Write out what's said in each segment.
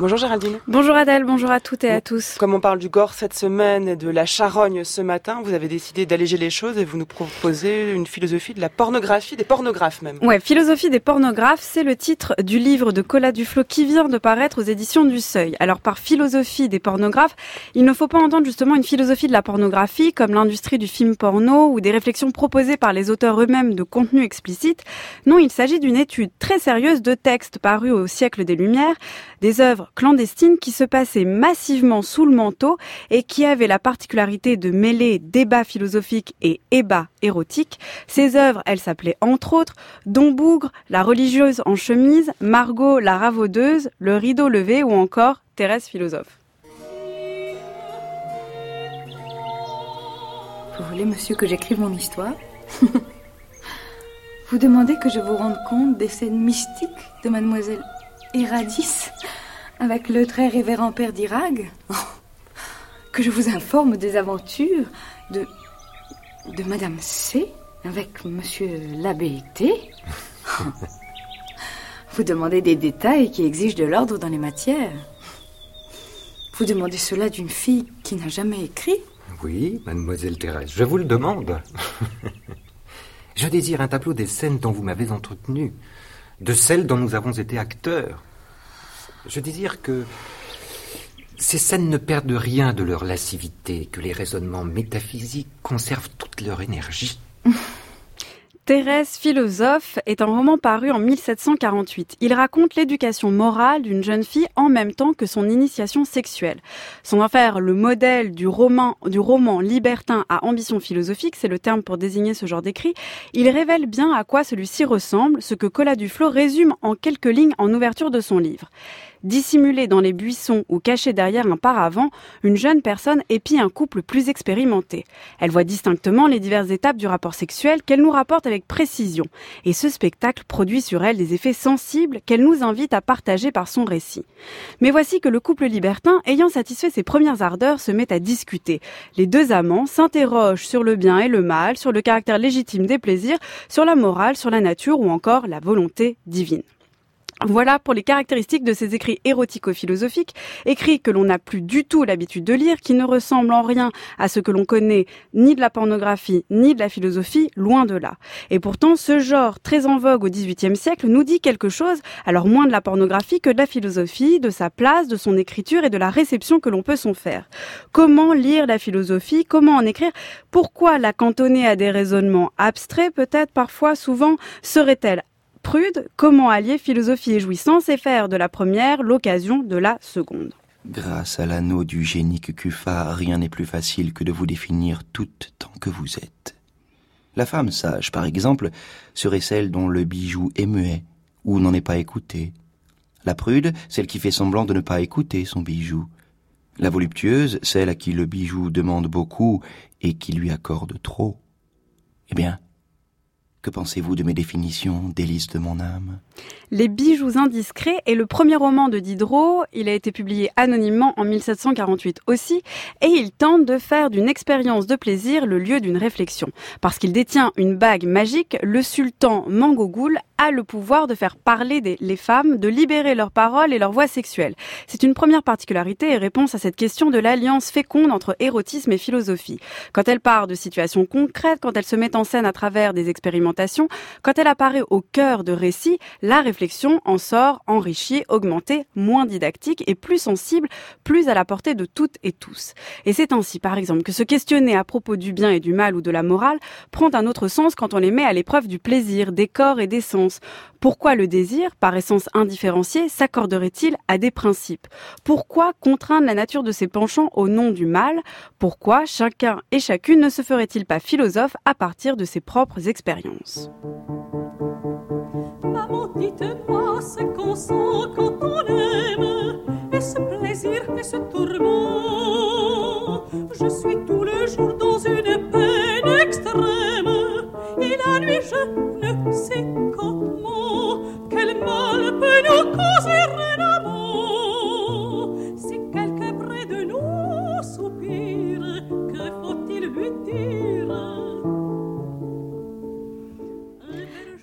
Bonjour Géraldine. Bonjour Adèle, bonjour à toutes et à tous. Comme on parle du Gore cette semaine et de la charogne ce matin, vous avez décidé d'alléger les choses et vous nous proposez une philosophie de la pornographie, des pornographes même. Ouais, Philosophie des pornographes, c'est le titre du livre de Colas Duflo qui vient de paraître aux éditions du Seuil. Alors par philosophie des pornographes, il ne faut pas entendre justement une philosophie de la pornographie comme l'industrie du film porno ou des réflexions proposées par les auteurs eux-mêmes de contenu explicite. Non, il s'agit d'une étude très sérieuse de textes parus au siècle des Lumières, des œuvres clandestines qui se passaient massivement sous le manteau et qui avaient la particularité de mêler débat philosophique et ébat érotique. Ces œuvres, elles s'appelaient entre autres Don Bougre, la religieuse en chemise, Margot la ravaudeuse, le rideau levé ou encore Thérèse philosophe. Vous voulez, monsieur, que j'écrive mon histoire? Vous demandez que je vous rende compte des scènes mystiques de mademoiselle Héradis? Avec le très révérend père d'Irag Que je vous informe des aventures de. de madame C avec monsieur l'abbé T Vous demandez des détails qui exigent de l'ordre dans les matières. Vous demandez cela d'une fille qui n'a jamais écrit Oui, mademoiselle Thérèse, je vous le demande. je désire un tableau des scènes dont vous m'avez entretenu, de celles dont nous avons été acteurs. Je désire que ces scènes ne perdent rien de leur lascivité, que les raisonnements métaphysiques conservent toute leur énergie. Thérèse philosophe est un roman paru en 1748. Il raconte l'éducation morale d'une jeune fille en même temps que son initiation sexuelle. Sans en faire le modèle du roman, du roman libertin à ambition philosophique, c'est le terme pour désigner ce genre d'écrit, il révèle bien à quoi celui-ci ressemble, ce que Colas Duflo résume en quelques lignes en ouverture de son livre. Dissimulée dans les buissons ou cachée derrière un paravent, une jeune personne épie un couple plus expérimenté. Elle voit distinctement les diverses étapes du rapport sexuel qu'elle nous rapporte avec précision. Et ce spectacle produit sur elle des effets sensibles qu'elle nous invite à partager par son récit. Mais voici que le couple libertin, ayant satisfait ses premières ardeurs, se met à discuter. Les deux amants s'interrogent sur le bien et le mal, sur le caractère légitime des plaisirs, sur la morale, sur la nature ou encore la volonté divine. Voilà pour les caractéristiques de ces écrits érotico-philosophiques, écrits que l'on n'a plus du tout l'habitude de lire, qui ne ressemblent en rien à ce que l'on connaît ni de la pornographie, ni de la philosophie, loin de là. Et pourtant, ce genre, très en vogue au XVIIIe siècle, nous dit quelque chose, alors moins de la pornographie que de la philosophie, de sa place, de son écriture et de la réception que l'on peut s'en faire. Comment lire la philosophie? Comment en écrire? Pourquoi la cantonner à des raisonnements abstraits, peut-être parfois, souvent, serait-elle prude, comment allier philosophie et jouissance et faire de la première l'occasion de la seconde. Grâce à l'anneau du génie que Cuffat, rien n'est plus facile que de vous définir toute tant que vous êtes. La femme sage, par exemple, serait celle dont le bijou est muet ou n'en est pas écouté. La prude, celle qui fait semblant de ne pas écouter son bijou. La voluptueuse, celle à qui le bijou demande beaucoup et qui lui accorde trop. Eh bien, que pensez-vous de mes définitions, délices de mon âme? Les bijoux indiscrets est le premier roman de Diderot. Il a été publié anonymement en 1748 aussi, et il tente de faire d'une expérience de plaisir le lieu d'une réflexion. Parce qu'il détient une bague magique, le sultan Mangogoul a le pouvoir de faire parler les femmes, de libérer leurs paroles et leurs voix sexuelles. C'est une première particularité et réponse à cette question de l'alliance féconde entre érotisme et philosophie. Quand elle part de situations concrètes, quand elle se met en scène à travers des expérimentations, quand elle apparaît au cœur de récits, la réflexion en sort enrichie, augmentée, moins didactique et plus sensible, plus à la portée de toutes et tous. Et c'est ainsi, par exemple, que se questionner à propos du bien et du mal ou de la morale prend un autre sens quand on les met à l'épreuve du plaisir, des corps et des sens. Pourquoi le désir, par essence indifférencié, s'accorderait-il à des principes? Pourquoi contraindre la nature de ses penchants au nom du mal? Pourquoi chacun et chacune ne se ferait-il pas philosophe à partir de ses propres expériences? Maman, dites-moi ce qu'on sent quand on aime, et ce plaisir et ce tourment? Je suis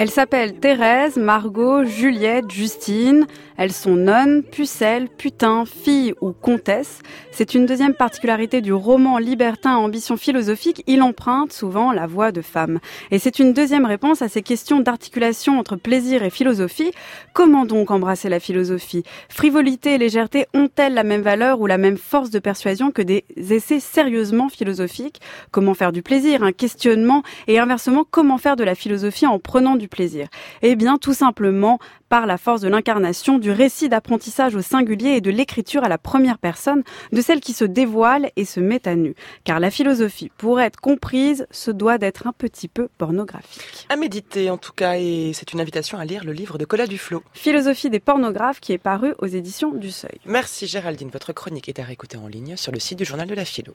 Elles s'appellent Thérèse, Margot, Juliette, Justine. Elles sont nonnes, pucelles, putains, filles ou comtesses. C'est une deuxième particularité du roman libertin à ambition philosophique. Il emprunte souvent la voix de femmes. Et c'est une deuxième réponse à ces questions d'articulation entre plaisir et philosophie. Comment donc embrasser la philosophie? Frivolité et légèreté ont-elles la même valeur ou la même force de persuasion que des essais sérieusement philosophiques? Comment faire du plaisir, un questionnement et inversement comment faire de la philosophie en prenant du plaisir Eh bien, tout simplement par la force de l'incarnation, du récit d'apprentissage au singulier et de l'écriture à la première personne, de celle qui se dévoile et se met à nu. Car la philosophie, pour être comprise, se doit d'être un petit peu pornographique. À méditer en tout cas, et c'est une invitation à lire le livre de Colas Duflo. Philosophie des pornographes qui est paru aux éditions du Seuil. Merci Géraldine, votre chronique est à réécouter en ligne sur le site du journal de la philo.